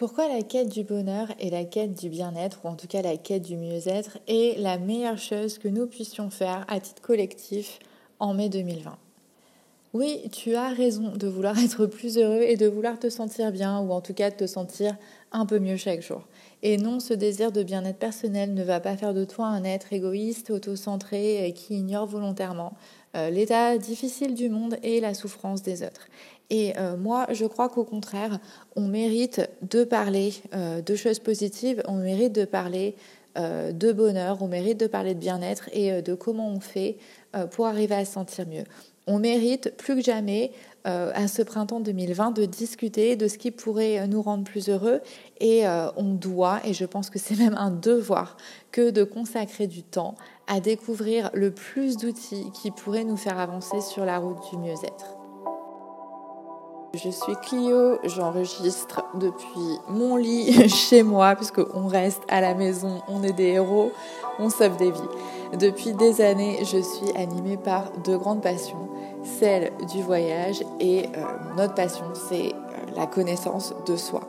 Pourquoi la quête du bonheur et la quête du bien-être, ou en tout cas la quête du mieux-être, est la meilleure chose que nous puissions faire à titre collectif en mai 2020 Oui, tu as raison de vouloir être plus heureux et de vouloir te sentir bien, ou en tout cas de te sentir un peu mieux chaque jour. Et non, ce désir de bien-être personnel ne va pas faire de toi un être égoïste, auto-centré, qui ignore volontairement euh, l'état difficile du monde et la souffrance des autres. Et euh, moi, je crois qu'au contraire, on mérite de parler de choses positives, on mérite de parler de bonheur, on mérite de parler de bien-être et de comment on fait pour arriver à se sentir mieux. On mérite plus que jamais euh, à ce printemps 2020 de discuter de ce qui pourrait nous rendre plus heureux et euh, on doit, et je pense que c'est même un devoir, que de consacrer du temps à découvrir le plus d'outils qui pourraient nous faire avancer sur la route du mieux-être. Je suis Clio, j'enregistre depuis mon lit chez moi, puisqu'on reste à la maison, on est des héros, on sauve des vies. Depuis des années, je suis animée par deux grandes passions celle du voyage et euh, notre passion, c'est euh, la connaissance de soi.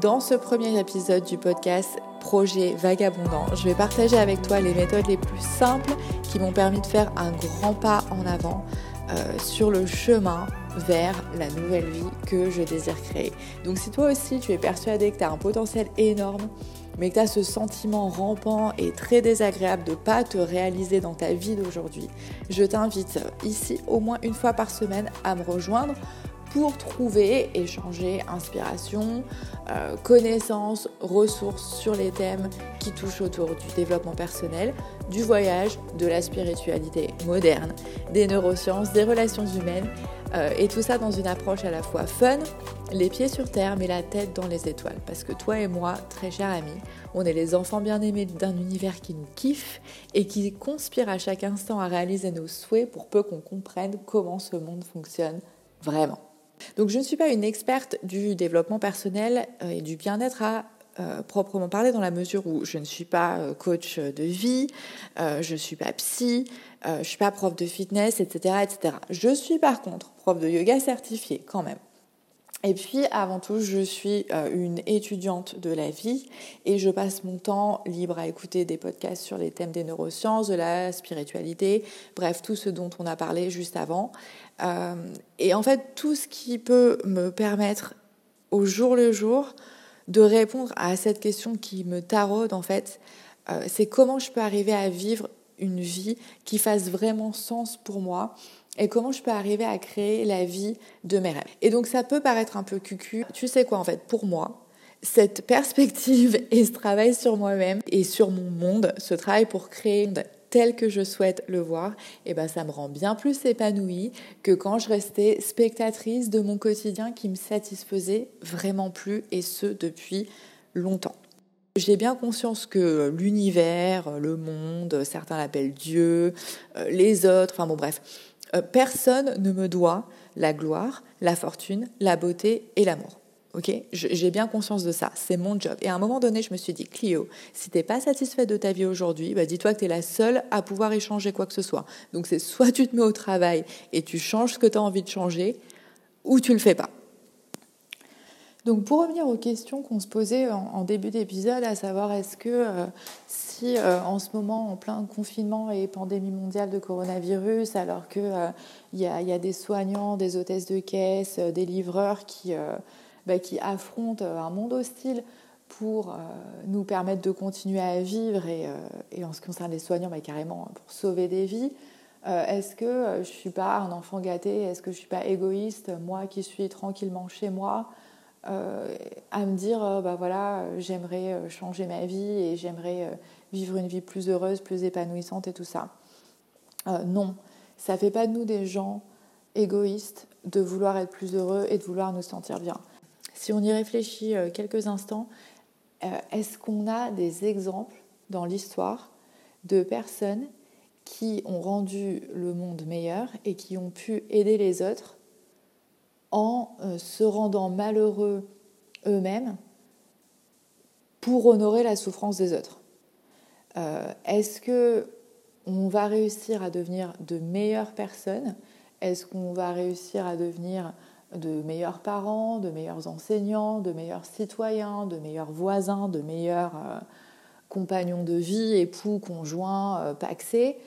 Dans ce premier épisode du podcast Projet Vagabondant, je vais partager avec toi les méthodes les plus simples qui m'ont permis de faire un grand pas en avant euh, sur le chemin vers la nouvelle vie que je désire créer. Donc si toi aussi tu es persuadé que tu as un potentiel énorme, mais que tu as ce sentiment rampant et très désagréable de pas te réaliser dans ta vie d'aujourd'hui, je t'invite ici au moins une fois par semaine à me rejoindre pour trouver, échanger inspiration, euh, connaissances, ressources sur les thèmes qui touchent autour du développement personnel, du voyage, de la spiritualité moderne, des neurosciences, des relations humaines euh, et tout ça dans une approche à la fois fun, les pieds sur terre, mais la tête dans les étoiles. Parce que toi et moi, très cher ami, on est les enfants bien-aimés d'un univers qui nous kiffe et qui conspire à chaque instant à réaliser nos souhaits pour peu qu'on comprenne comment ce monde fonctionne vraiment. Donc je ne suis pas une experte du développement personnel euh, et du bien-être à euh, proprement parler dans la mesure où je ne suis pas coach de vie, je ne suis pas psy, je ne suis pas prof de fitness, etc., etc. Je suis par contre prof de yoga certifié quand même. Et puis, avant tout, je suis euh, une étudiante de la vie et je passe mon temps libre à écouter des podcasts sur les thèmes des neurosciences, de la spiritualité, bref, tout ce dont on a parlé juste avant. Euh, et en fait, tout ce qui peut me permettre au jour le jour de répondre à cette question qui me taraude, en fait, euh, c'est comment je peux arriver à vivre une vie qui fasse vraiment sens pour moi et comment je peux arriver à créer la vie de mes rêves. Et donc ça peut paraître un peu cucu. Tu sais quoi en fait, pour moi, cette perspective et ce travail sur moi-même et sur mon monde, ce travail pour créer tel que je souhaite le voir, eh ben ça me rend bien plus épanouie que quand je restais spectatrice de mon quotidien qui me satisfaisait vraiment plus et ce depuis longtemps. J'ai bien conscience que l'univers, le monde, certains l'appellent Dieu, euh, les autres, enfin bon bref, personne ne me doit la gloire, la fortune, la beauté et l'amour. Ok, j'ai bien conscience de ça, c'est mon job. Et à un moment donné, je me suis dit, Clio, si t'es pas satisfaite de ta vie aujourd'hui, bah dis-toi que tu es la seule à pouvoir échanger quoi que ce soit. Donc c'est soit tu te mets au travail et tu changes ce que tu as envie de changer, ou tu le fais pas. Donc pour revenir aux questions qu'on se posait en, début d'épisode, à savoir est-ce que euh, si euh, en ce moment en plein confinement et pandémie mondiale de coronavirus, alors qu'il euh, y, a, des soignants, des hôtesses de caisse, des livreurs qui, bah, affrontent un monde hostile pour nous permettre de continuer à vivre et, et en ce qui concerne les soignants, bah, carrément pour sauver des vies, est-ce que je ne suis pas un enfant gâté? Est-ce que je ne suis pas égoïste Moi qui suis tranquillement chez moi? Euh, à me dire euh, bah voilà j'aimerais euh, changer ma vie et j'aimerais vivre une vie plus heureuse plus épanouissante et tout ça. Non. Ça fait pas de nous des gens égoïstes de vouloir être plus heureux et de vouloir nous sentir bien. Si on y réfléchit quelques instants est-ce qu'on a des exemples dans l'histoire de personnes qui ont rendu le monde meilleur et qui ont pu aider les autres en euh, se rendant malheureux eux-mêmes pour honorer la souffrance des autres. Euh, est-ce que on va réussir à devenir de meilleures personnes? Est-ce qu'on va réussir à devenir de meilleurs parents, de meilleurs enseignants, de meilleurs citoyens, de meilleurs voisins, de meilleurs euh, compagnons de vie, époux, conjoints, euh, paxés,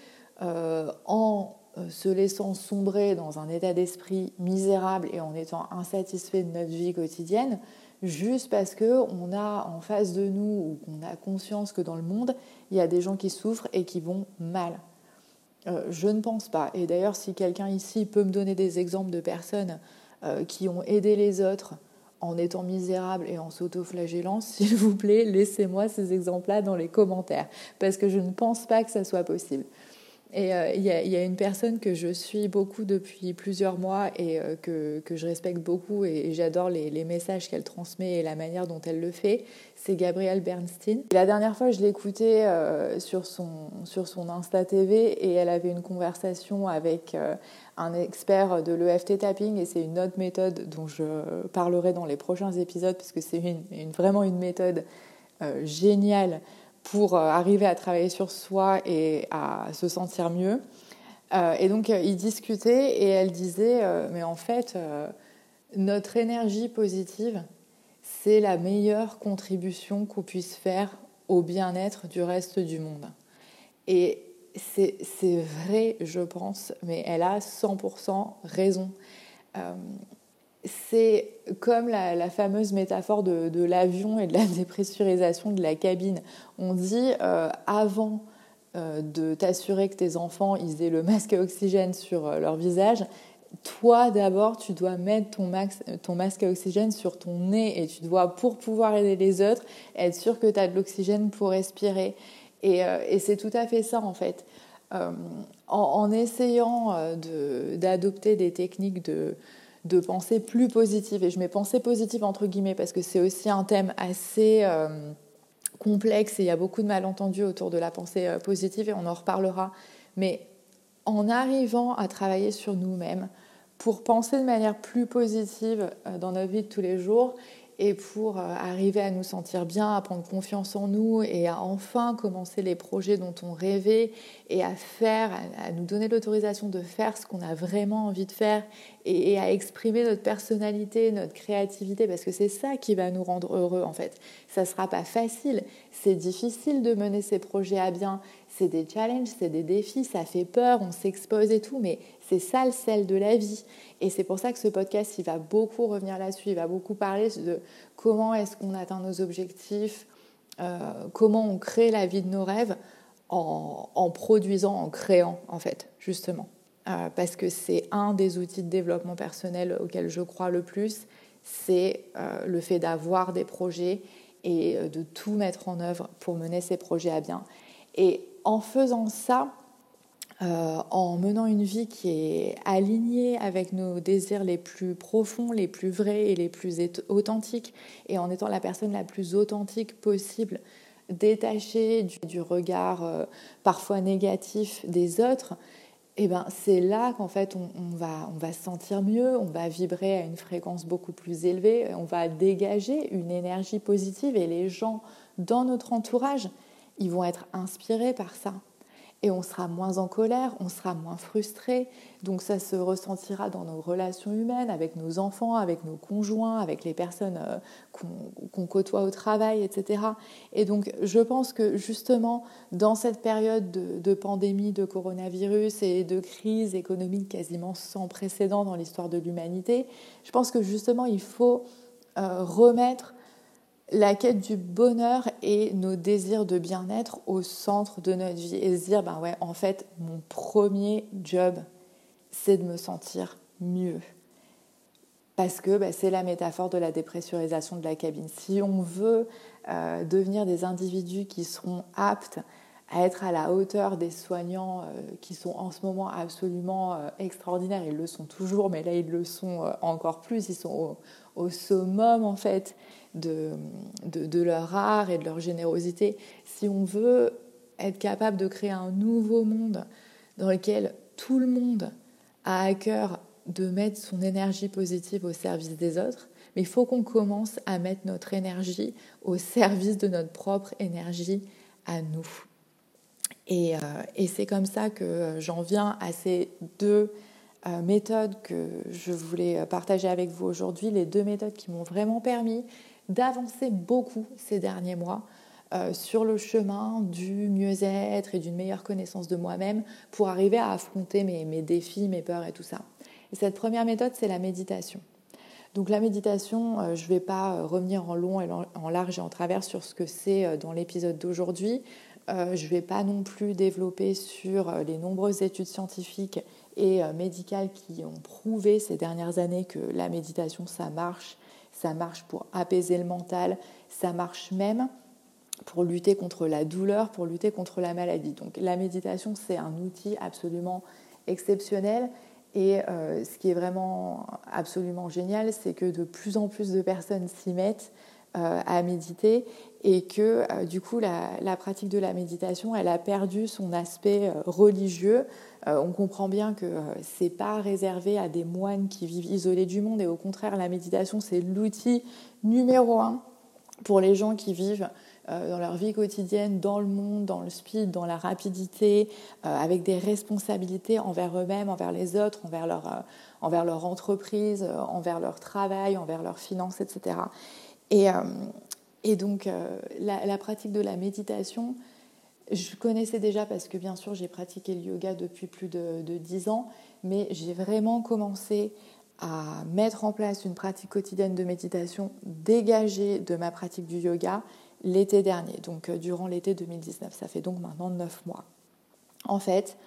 en se laissant sombrer dans un état d'esprit misérable et en étant insatisfait de notre vie quotidienne, juste parce qu'on a en face de nous ou qu'on a conscience que dans le monde, il y a des gens qui souffrent et qui vont mal. je ne pense pas. Et d'ailleurs, si quelqu'un ici peut me donner des exemples de personnes euh, qui ont aidé les autres en étant misérables et en s'autoflagellant, s'il vous plaît, laissez-moi ces exemples-là dans les commentaires, parce que je ne pense pas que ça soit possible. Et euh, il y, a une personne que je suis beaucoup depuis plusieurs mois et euh, que, que, je respecte beaucoup et, j'adore les, messages qu'elle transmet et la manière dont elle le fait, c'est Gabrielle Bernstein. la dernière fois, je l'écoutais euh, sur, son, sur son Insta TV et elle avait une conversation avec un expert de l'EFT tapping et c'est une autre méthode dont je parlerai dans les prochains épisodes parce que c'est une, vraiment une méthode géniale pour euh, arriver à travailler sur soi et à se sentir mieux. Euh, et donc, euh, ils discutaient et elle disait, mais en fait, notre énergie positive, c'est la meilleure contribution qu'on puisse faire au bien-être du reste du monde. Et c'est vrai, je pense, mais elle a 100% raison c'est comme la, fameuse métaphore de, l'avion et de la dépressurisation de la cabine. On dit euh, avant euh, de t'assurer que tes enfants ils aient le masque à oxygène sur euh, leur visage, toi d'abord tu dois mettre ton, masque à oxygène sur ton nez et tu dois pour pouvoir aider les autres être sûr que tu as de l'oxygène pour respirer. Et, c'est tout à fait ça en fait. En, essayant d'adopter des techniques de de pensée plus positive. Et je mets pensée positive entre guillemets parce que c'est aussi un thème assez euh, complexe et il y a beaucoup de malentendus autour de la pensée euh, positive et on en reparlera. Mais en arrivant à travailler sur nous-mêmes pour penser de manière plus positive euh, dans notre vie de tous les jours et pour arriver à nous sentir bien, à prendre confiance en nous et à enfin commencer les projets dont on rêvait et à faire, à nous donner l'autorisation de faire ce qu'on a vraiment envie de faire et, à exprimer notre personnalité, notre créativité, parce que c'est ça qui va nous rendre heureux en fait. Ça ne sera pas facile, c'est difficile de mener ces projets à bien, c'est des challenges, c'est des défis, ça fait peur, on s'expose et tout, mais c'est ça le sel de la vie. Et c'est pour ça que ce podcast, il va beaucoup revenir là-dessus, il va beaucoup parler de comment est-ce qu'on atteint nos objectifs, euh, comment on crée la vie de nos rêves en, produisant, en créant en fait, justement. Euh, parce que c'est un des outils de développement personnel auxquels je crois le plus, c'est euh, le fait d'avoir des projets et de tout mettre en œuvre pour mener ces projets à bien. Et en faisant ça, en menant une vie qui est alignée avec nos désirs les plus profonds, les plus vrais et les plus authentiques, et en étant la personne la plus authentique possible, détachée du regard parfois négatif des autres, eh ben, c'est là qu'en fait on, va, on va se sentir mieux, on va vibrer à une fréquence beaucoup plus élevée, on va dégager une énergie positive et les gens dans notre entourage, ils vont être inspirés par ça et on sera moins en colère, on sera moins frustré. Donc ça se ressentira dans nos relations humaines, avec nos enfants, avec nos conjoints, avec les personnes euh, qu'on côtoie au travail, etc. Et donc je pense que justement dans cette période de, pandémie, de coronavirus et de crise économique quasiment sans précédent dans l'histoire de l'humanité, je pense que justement il faut euh, remettre la quête du bonheur et nos désirs de bien-être au centre de notre vie et se dire, ben ouais, en fait, mon premier job, c'est de me sentir mieux. Parce que ben, c'est la métaphore de la dépressurisation de la cabine. Si on veut euh, devenir des individus qui seront aptes à être à la hauteur des soignants euh, qui sont en ce moment absolument euh, extraordinaires, ils le sont toujours, mais là ils le sont encore plus, ils sont au, au summum en fait de, de, leur art et de leur générosité, si on veut être capable de créer un nouveau monde dans lequel tout le monde a à cœur de mettre son énergie positive au service des autres, mais il faut qu'on commence à mettre notre énergie au service de notre propre énergie à nous. Et, euh, et c'est comme ça que j'en viens à ces deux méthodes que je voulais partager avec vous aujourd'hui, les deux méthodes qui m'ont vraiment permis d'avancer beaucoup ces derniers mois euh, sur le chemin du mieux-être et d'une meilleure connaissance de moi-même pour arriver à affronter mes, défis, mes peurs et tout ça. Et cette première méthode, c'est la méditation. Donc la méditation, euh, je ne vais pas revenir en long et en large et en travers sur ce que c'est dans l'épisode d'aujourd'hui. je ne vais pas non plus développer sur les nombreuses études scientifiques et euh, médicales qui ont prouvé ces dernières années que la méditation, ça marche. Ça marche pour apaiser le mental, ça marche même pour lutter contre la douleur, pour lutter contre la maladie. Donc la méditation, c'est un outil absolument exceptionnel. Et euh, ce qui est vraiment absolument génial, c'est que de plus en plus de personnes s'y mettent euh, à méditer et que du coup la, pratique de la méditation, elle a perdu son aspect religieux euh, on comprend bien que euh, c'est pas réservé à des moines qui vivent isolés du monde et au contraire la méditation c'est l'outil numéro un pour les gens qui vivent euh, dans leur vie quotidienne, dans le monde, dans le speed, dans la rapidité, avec des responsabilités envers eux-mêmes, envers les autres, envers leur, envers leur entreprise, envers leur travail, envers leurs finances, etc. Et, et donc la, la, pratique de la méditation, je connaissais déjà parce que bien sûr j'ai pratiqué le yoga depuis plus de, de 10 ans, mais j'ai vraiment commencé à mettre en place une pratique quotidienne de méditation dégagée de ma pratique du yoga l'été dernier, donc euh, durant l'été 2019. Ça fait donc maintenant 9 mois. En fait,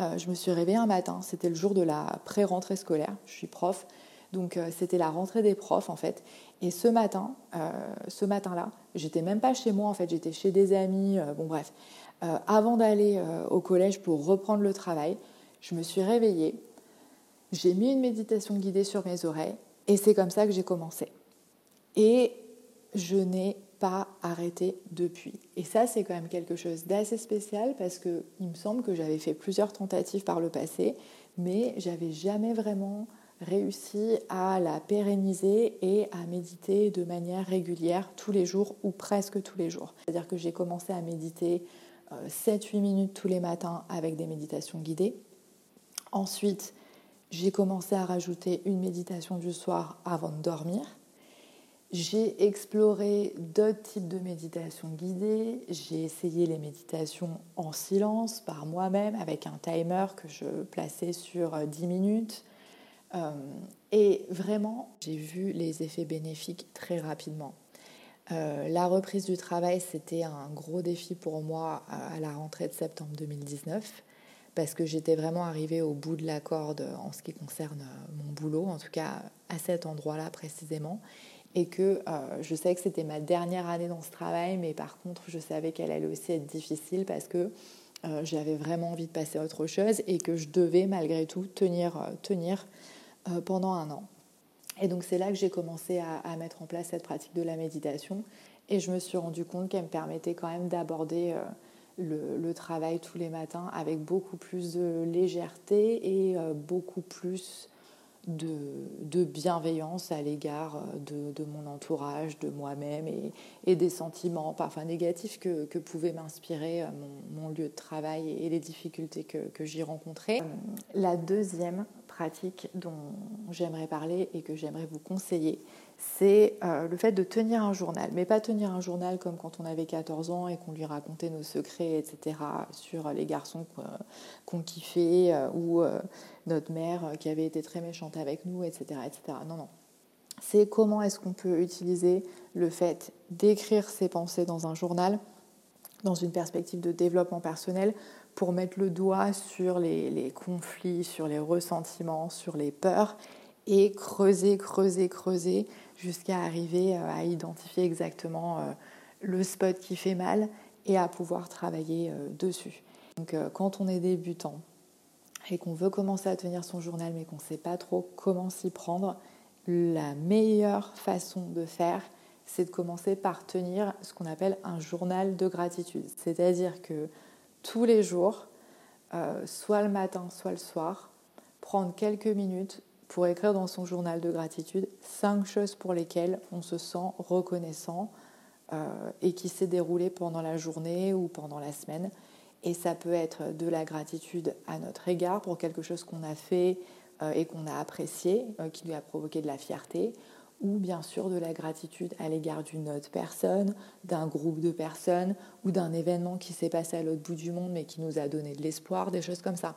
euh, je me suis réveillée un matin, c'était le jour de la pré-rentrée scolaire, je suis prof, donc euh, c'était la rentrée des profs en fait. Et ce matin, ce matin-là, j'étais même pas chez moi en fait, j'étais chez des amis, bon bref. Euh, avant d'aller euh, au collège pour reprendre le travail, je me suis réveillée, j'ai mis une méditation guidée sur mes oreilles et c'est comme ça que j'ai commencé. Et je n'ai pas arrêté depuis. Et ça, c'est quand même quelque chose d'assez spécial parce que il me semble que j'avais fait plusieurs tentatives par le passé, mais j'avais jamais vraiment réussi à la pérenniser et à méditer de manière régulière tous les jours ou presque tous les jours. C'est-à-dire que j'ai commencé à méditer 7-8 minutes tous les matins avec des méditations guidées. Ensuite, j'ai commencé à rajouter une méditation du soir avant de dormir. J'ai exploré d'autres types de méditations guidées. J'ai essayé les méditations en silence par moi-même avec un timer que je plaçais sur 10 minutes. Euh, et vraiment, j'ai vu les effets bénéfiques très rapidement. Euh, la reprise du travail, c'était un gros défi pour moi à la rentrée de septembre 2019 parce que j'étais vraiment arrivée au bout de la corde en ce qui concerne euh, mon boulot, en tout cas à cet endroit-là précisément, et que je savais que c'était ma dernière année dans ce travail, mais par contre je savais qu'elle allait aussi être difficile parce que j'avais vraiment envie de passer à autre chose et que je devais malgré tout tenir, tenir pendant un an. Et donc c'est là que j'ai commencé à, mettre en place cette pratique de la méditation et je me suis rendu compte qu'elle me permettait quand même d'aborder euh, le, travail tous les matins avec beaucoup plus de légèreté et euh, beaucoup plus de, bienveillance à l'égard euh, de, mon entourage, de moi-même et, des sentiments parfois négatifs que, que pouvait m'inspirer mon, lieu de travail et les difficultés que j'y rencontrais. La deuxième pratique dont j'aimerais parler et que j'aimerais vous conseiller, c'est euh, le fait de tenir un journal. Mais pas tenir un journal comme quand on avait 14 ans et qu'on lui racontait nos secrets, etc., sur les garçons qu'on kiffait euh, ou euh, notre mère qui avait été très méchante avec nous, etc. etc. Non, non. C'est comment est-ce qu'on peut utiliser le fait d'écrire ses pensées dans un journal dans une perspective de développement personnel pour mettre le doigt sur les, conflits, sur les ressentiments, sur les peurs et creuser, creuser, creuser jusqu'à arriver euh, à identifier exactement euh, le spot qui fait mal et à pouvoir travailler euh, dessus. Donc quand on est débutant et qu'on veut commencer à tenir son journal mais qu'on ne sait pas trop comment s'y prendre, la meilleure façon de faire, c'est de commencer par tenir ce qu'on appelle un journal de gratitude. C'est-à-dire que tous les jours, euh, soit le matin, soit le soir, prendre quelques minutes pour écrire dans son journal de gratitude cinq choses pour lesquelles on se sent reconnaissant euh, et qui s'est déroulé pendant la journée ou pendant la semaine. Et ça peut être de la gratitude à notre égard pour quelque chose qu'on a fait et qu'on a apprécié, qui lui a provoqué de la fierté, ou bien sûr de la gratitude à l'égard d'une autre personne, d'un groupe de personnes ou d'un événement qui s'est passé à l'autre bout du monde mais qui nous a donné de l'espoir, des choses comme ça.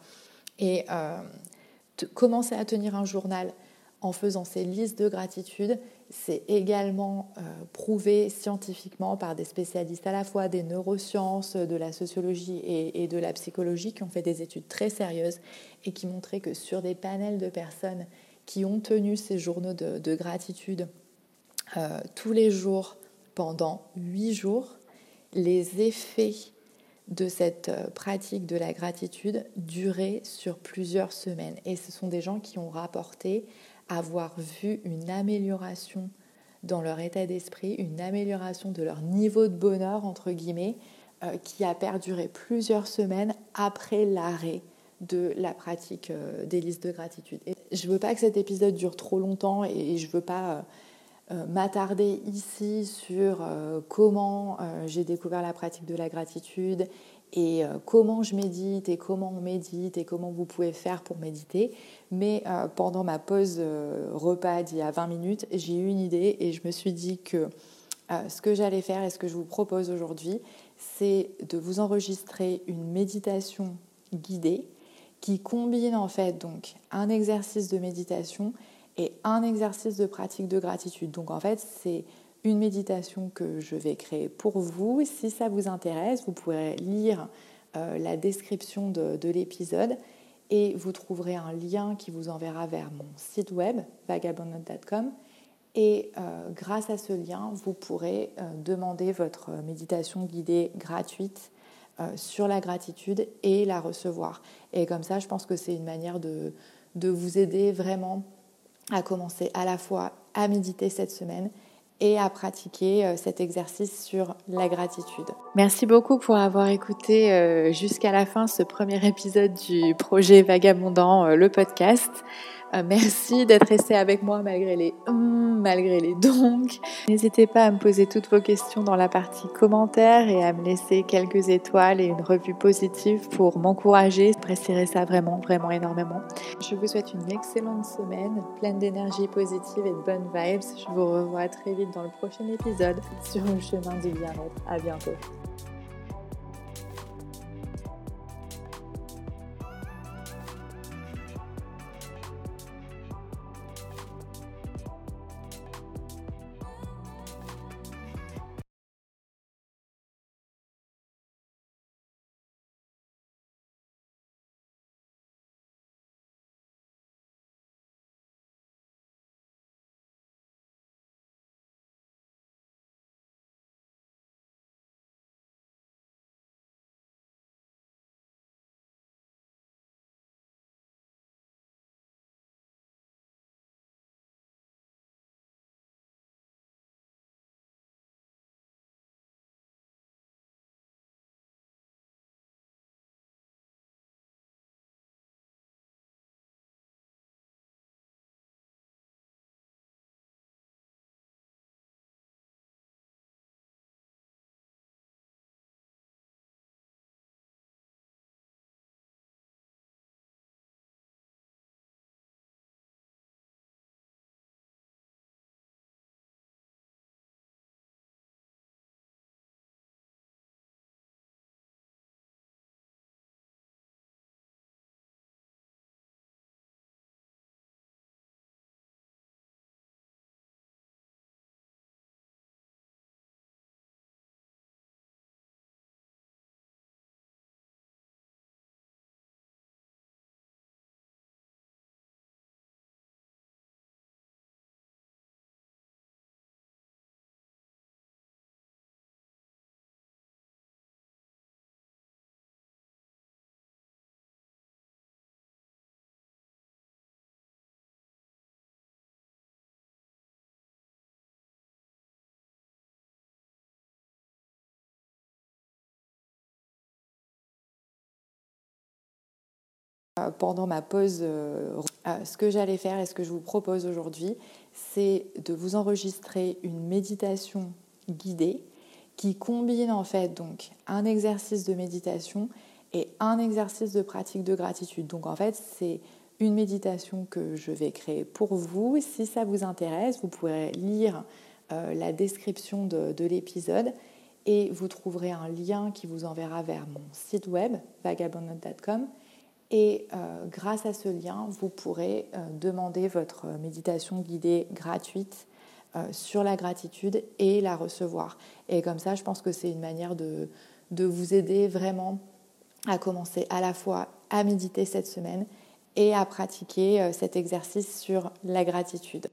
Et commencer à tenir un journal en faisant ces listes de gratitude, c'est également euh, prouvé scientifiquement par des spécialistes à la fois des neurosciences, de la sociologie et, de la psychologie qui ont fait des études très sérieuses et qui montraient que sur des panels de personnes qui ont tenu ces journaux de, gratitude euh, tous les jours pendant huit jours, les effets de cette euh, pratique de la gratitude duraient sur plusieurs semaines. Et ce sont des gens qui ont rapporté avoir vu une amélioration dans leur état d'esprit, une amélioration de leur niveau de bonheur, entre guillemets, euh, qui a perduré plusieurs semaines après l'arrêt de la pratique euh, des listes de gratitude. je ne veux pas que cet épisode dure trop longtemps et je ne veux pas euh, m'attarder ici sur comment j'ai découvert la pratique de la gratitude et euh, comment je médite et comment on médite et comment vous pouvez faire pour méditer. Mais euh, pendant ma pause euh, repas d'il y a 20 minutes, j'ai eu une idée et je me suis dit que ce que j'allais faire et ce que je vous propose aujourd'hui, c'est de vous enregistrer une méditation guidée qui combine en fait donc un exercice de méditation et un exercice de pratique de gratitude. Donc en fait, c'est une méditation que je vais créer pour vous. Si ça vous intéresse, vous pourrez lire euh, la description de, l'épisode et vous trouverez un lien qui vous enverra vers mon site web vagabondnote.com et euh, grâce à ce lien, vous pourrez euh, demander votre méditation guidée gratuite sur la gratitude et la recevoir. Et comme ça, je pense que c'est une manière de, vous aider vraiment à commencer à la fois à méditer cette semaine et à pratiquer euh, cet exercice sur la gratitude. Merci beaucoup pour avoir écouté euh, jusqu'à la fin ce premier épisode du projet Vagabondant, euh, le podcast. Euh, merci d'être resté avec moi malgré les hum, malgré les donc. N'hésitez pas à me poser toutes vos questions dans la partie commentaires et à me laisser quelques étoiles et une revue positive pour m'encourager. J'apprécierais ça vraiment, vraiment énormément. Je vous souhaite une excellente semaine, pleine d'énergie positive et de bonnes vibes. Je vous revois très vite dans le prochain épisode sur le chemin du bien-être. À bientôt. Pendant ma pause, euh, euh, ce que j'allais faire et ce que je vous propose aujourd'hui, c'est de vous enregistrer une méditation guidée qui combine en fait donc un exercice de méditation et un exercice de pratique de gratitude. Donc en fait, c'est une méditation que je vais créer pour vous. Si ça vous intéresse, vous pourrez lire euh, la description de, l'épisode et vous trouverez un lien qui vous enverra vers mon site web vagabondnote.com et euh, grâce à ce lien, vous pourrez euh, demander votre méditation guidée gratuite sur la gratitude et la recevoir. Et comme ça, je pense que c'est une manière de vous aider vraiment à commencer à la fois à méditer cette semaine et à pratiquer cet exercice sur la gratitude.